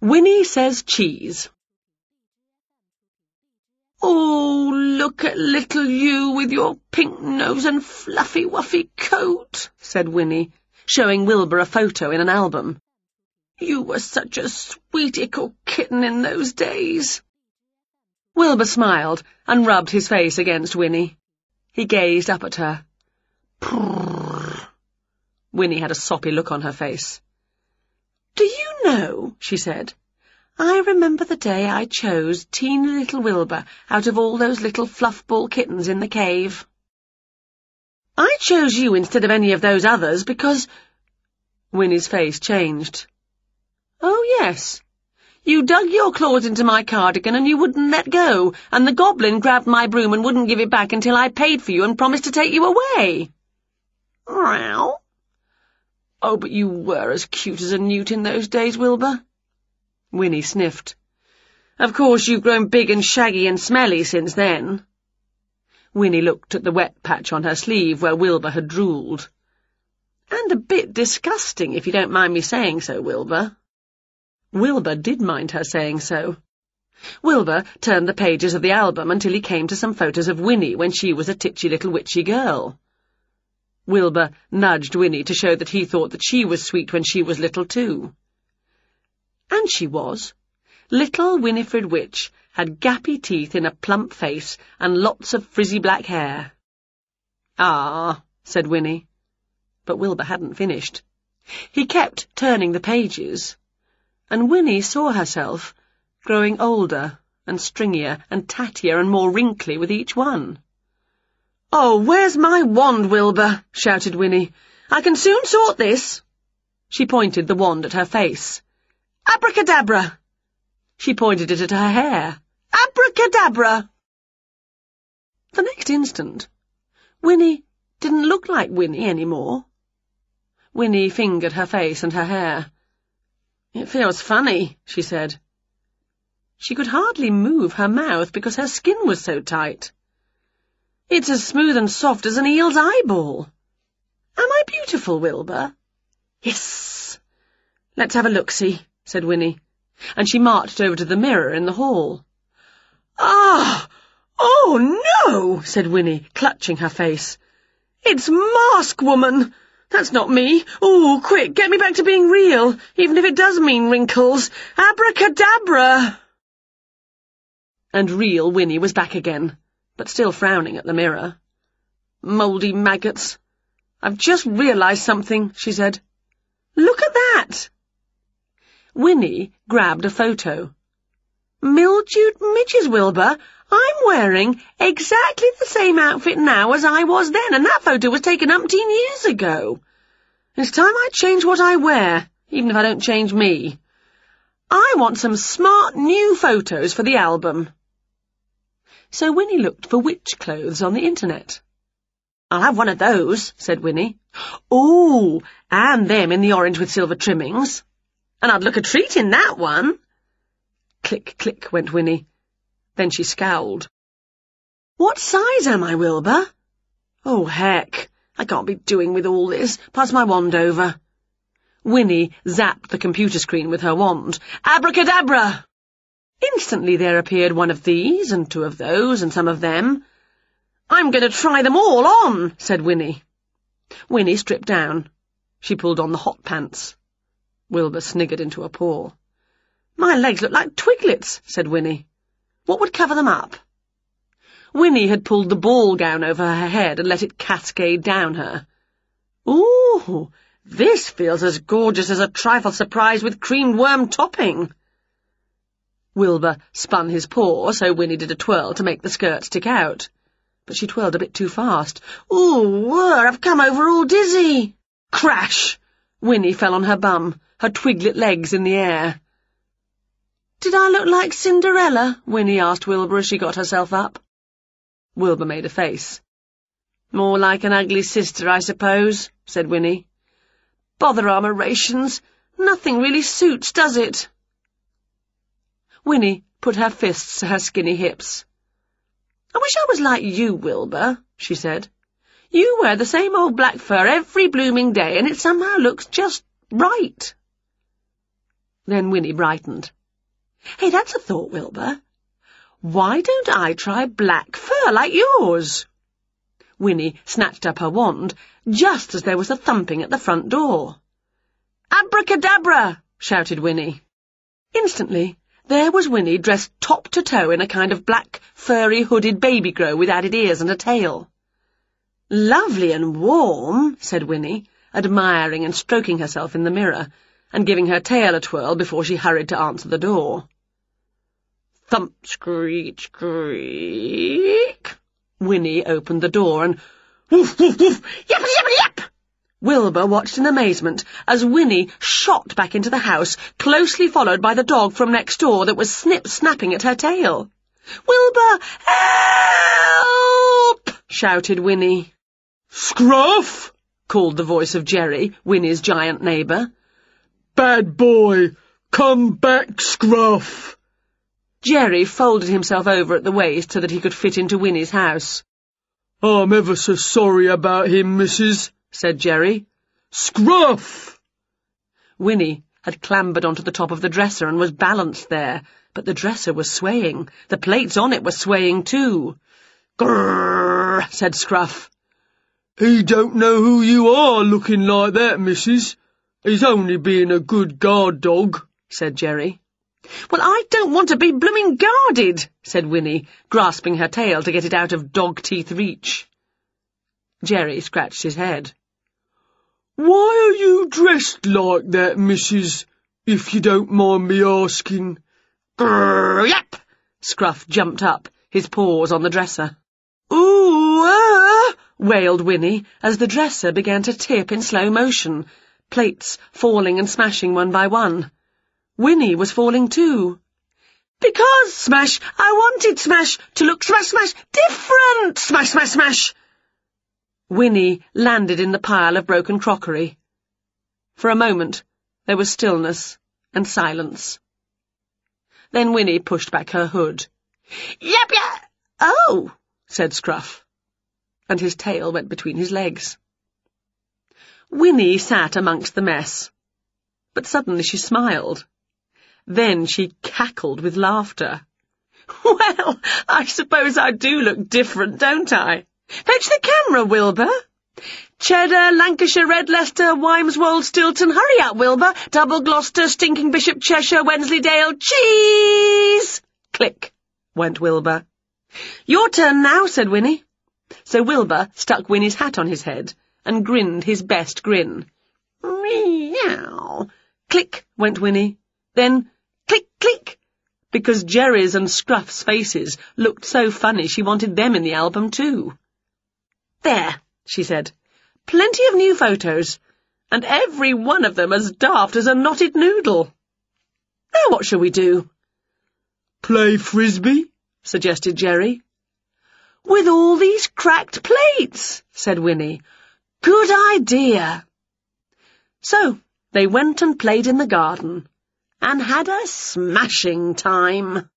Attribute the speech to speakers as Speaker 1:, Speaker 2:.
Speaker 1: Winnie says cheese.
Speaker 2: Oh, look at little you with your pink nose and fluffy wuffy coat, said Winnie, showing Wilbur a photo in an album. You were such a sweet ickle kitten in those days.
Speaker 1: Wilbur smiled and rubbed his face against Winnie. He gazed up at her. Prrr. Winnie had a soppy look on her face.
Speaker 2: Do you know, she said, I remember the day I chose teeny little Wilbur out of all those little fluffball kittens in the cave.
Speaker 1: I chose you instead of any of those others because... Winnie's face changed.
Speaker 2: Oh, yes. You dug your claws into my cardigan and you wouldn't let go, and the goblin grabbed my broom and wouldn't give it back until I paid for you and promised to take you away. Meow. Oh, but you were as cute as a newt in those days, Wilbur.
Speaker 1: Winnie sniffed. Of course you've grown big and shaggy and smelly since then. Winnie looked at the wet patch on her sleeve where Wilbur had drooled.
Speaker 2: And a bit disgusting, if you don't mind me saying so, Wilbur.
Speaker 1: Wilbur did mind her saying so. Wilbur turned the pages of the album until he came to some photos of Winnie when she was a titchy little witchy girl. Wilbur nudged Winnie to show that he thought that she was sweet when she was little too. And she was. Little Winifred Witch had gappy teeth in a plump face and lots of frizzy black hair. Ah, said Winnie. But Wilbur hadn't finished. He kept turning the pages, and Winnie saw herself growing older and stringier and tattier and more wrinkly with each one.
Speaker 2: Oh, where's my wand, Wilbur? shouted Winnie. I can soon sort this.
Speaker 1: She pointed the wand at her face.
Speaker 2: Abracadabra!
Speaker 1: She pointed it at her hair.
Speaker 2: Abracadabra!
Speaker 1: The next instant, Winnie didn't look like Winnie any more. Winnie fingered her face and her hair.
Speaker 2: It feels funny, she said.
Speaker 1: She could hardly move her mouth because her skin was so tight.
Speaker 2: It's as smooth and soft as an eel's eyeball.
Speaker 1: Am I beautiful, Wilbur?
Speaker 2: Yes.
Speaker 1: Let's have a look-see said Winnie, and she marched over to the mirror in the hall.
Speaker 2: Ah! Oh, no!
Speaker 1: said Winnie, clutching her face.
Speaker 2: It's Mask Woman! That's not me. Oh, quick, get me back to being real, even if it does mean wrinkles. Abracadabra!
Speaker 1: And real Winnie was back again, but still frowning at the mirror.
Speaker 2: Mouldy maggots. I've just realised something, she said. Look at that!
Speaker 1: Winnie grabbed a photo.
Speaker 2: Mildewed midges, Wilbur. I'm wearing exactly the same outfit now as I was then, and that photo was taken umpteen years ago. It's time I change what I wear, even if I don't change me. I want some smart new photos for the album.
Speaker 1: So Winnie looked for witch clothes on the internet.
Speaker 2: I'll have one of those, said Winnie.
Speaker 1: Ooh, and them in the orange with silver trimmings
Speaker 2: and I'd look a treat in that one.
Speaker 1: Click, click went Winnie. Then she scowled.
Speaker 2: What size am I, Wilbur? Oh, heck, I can't be doing with all this. Pass my wand over.
Speaker 1: Winnie zapped the computer screen with her wand.
Speaker 2: Abracadabra!
Speaker 1: Instantly there appeared one of these, and two of those, and some of them.
Speaker 2: I'm going to try them all on, said Winnie.
Speaker 1: Winnie stripped down. She pulled on the hot pants. Wilbur sniggered into a paw.
Speaker 2: My legs look like twiglets, said Winnie. What would cover them up?
Speaker 1: Winnie had pulled the ball gown over her head and let it cascade down her.
Speaker 2: Ooh, this feels as gorgeous as a trifle surprise with creamed worm topping.
Speaker 1: Wilbur spun his paw so Winnie did a twirl to make the skirt stick out. But she twirled a bit too fast.
Speaker 2: Ooh, whir, I've come over all dizzy.
Speaker 1: Crash! Winnie fell on her bum her twiglet legs in the air.
Speaker 2: Did I look like Cinderella? Winnie asked Wilbur as she got herself up.
Speaker 1: Wilbur made a face.
Speaker 2: More like an ugly sister, I suppose, said Winnie. Bother armor rations. Nothing really suits, does it?
Speaker 1: Winnie put her fists to her skinny hips.
Speaker 2: I wish I was like you, Wilbur, she said. You wear the same old black fur every blooming day, and it somehow looks just right.
Speaker 1: Then Winnie brightened. Hey, that's a thought, Wilbur. Why don't I try black fur like yours? Winnie snatched up her wand just as there was a thumping at the front door. Abracadabra! shouted Winnie. Instantly, there was Winnie dressed top to toe in a kind of black, furry, hooded baby grow with added ears and a tail. Lovely and warm, said Winnie, admiring and stroking herself in the mirror, and giving her tail a twirl before she hurried to answer the door. Thump, screech, squeak. Winnie opened the door and woof, woof, woof, yap. Wilbur watched in amazement as Winnie shot back into the house, closely followed by the dog from next door that was snip-snapping at her tail. Wilbur, help! shouted Winnie.
Speaker 2: Scruff!
Speaker 1: called the voice of Jerry, Winnie's giant neighbour.
Speaker 2: Bad boy, come back, Scruff!
Speaker 1: Jerry folded himself over at the waist so that he could fit into Winnie's house.
Speaker 2: I'm ever so sorry about him, missus, said Jerry. Scruff!
Speaker 1: Winnie had clambered onto the top of the dresser and was balanced there, but the dresser was swaying. The plates on it were swaying too. Grrr, said Scruff.
Speaker 2: He don't know who you are looking like that, missus. He's only being a good guard dog, said Jerry.
Speaker 1: Well, I don't want to be blooming guarded, said Winnie, grasping her tail to get it out of dog-teeth reach. Jerry scratched his head.
Speaker 2: Why are you dressed like that, missus, if you don't mind me asking?
Speaker 1: Grrr, yap! Scruff jumped up, his paws on the dresser.
Speaker 2: Ooh, ah!
Speaker 1: wailed Winnie as the dresser began to tip in slow motion, plates falling and smashing one by one. Winnie was falling too. Because, Smash, I wanted Smash to look smash, smash, different, smash, smash, smash. Winnie landed in the pile of broken crockery. For a moment, there was stillness and silence. Then Winnie pushed back her hood. Yep, yep. Oh, said Scruff, and his tail went between his legs. Winnie sat amongst the mess, but suddenly she smiled. Then she cackled with laughter. Well, I suppose I do look different, don't I? Fetch the camera, Wilbur. Cheddar, Lancashire, Red Leicester, Wymeswold, Stilton, hurry up, Wilbur. Double Gloucester, Stinking Bishop, Cheshire, Wensleydale, cheese! Click, went Wilbur. Your turn now, said Winnie. So Wilbur stuck Winnie's hat on his head and grinned his best grin. Meow. Click, went Winnie. Then Click, click! Because Jerry's and Scruff's faces looked so funny she wanted them in the album too. There, she said. Plenty of new photos, and every one of them as daft as a knotted noodle. Now what shall we do?
Speaker 2: Play frisbee, suggested Jerry.
Speaker 1: With all these cracked plates, said Winnie. Good idea. So they went and played in the garden and had a smashing time.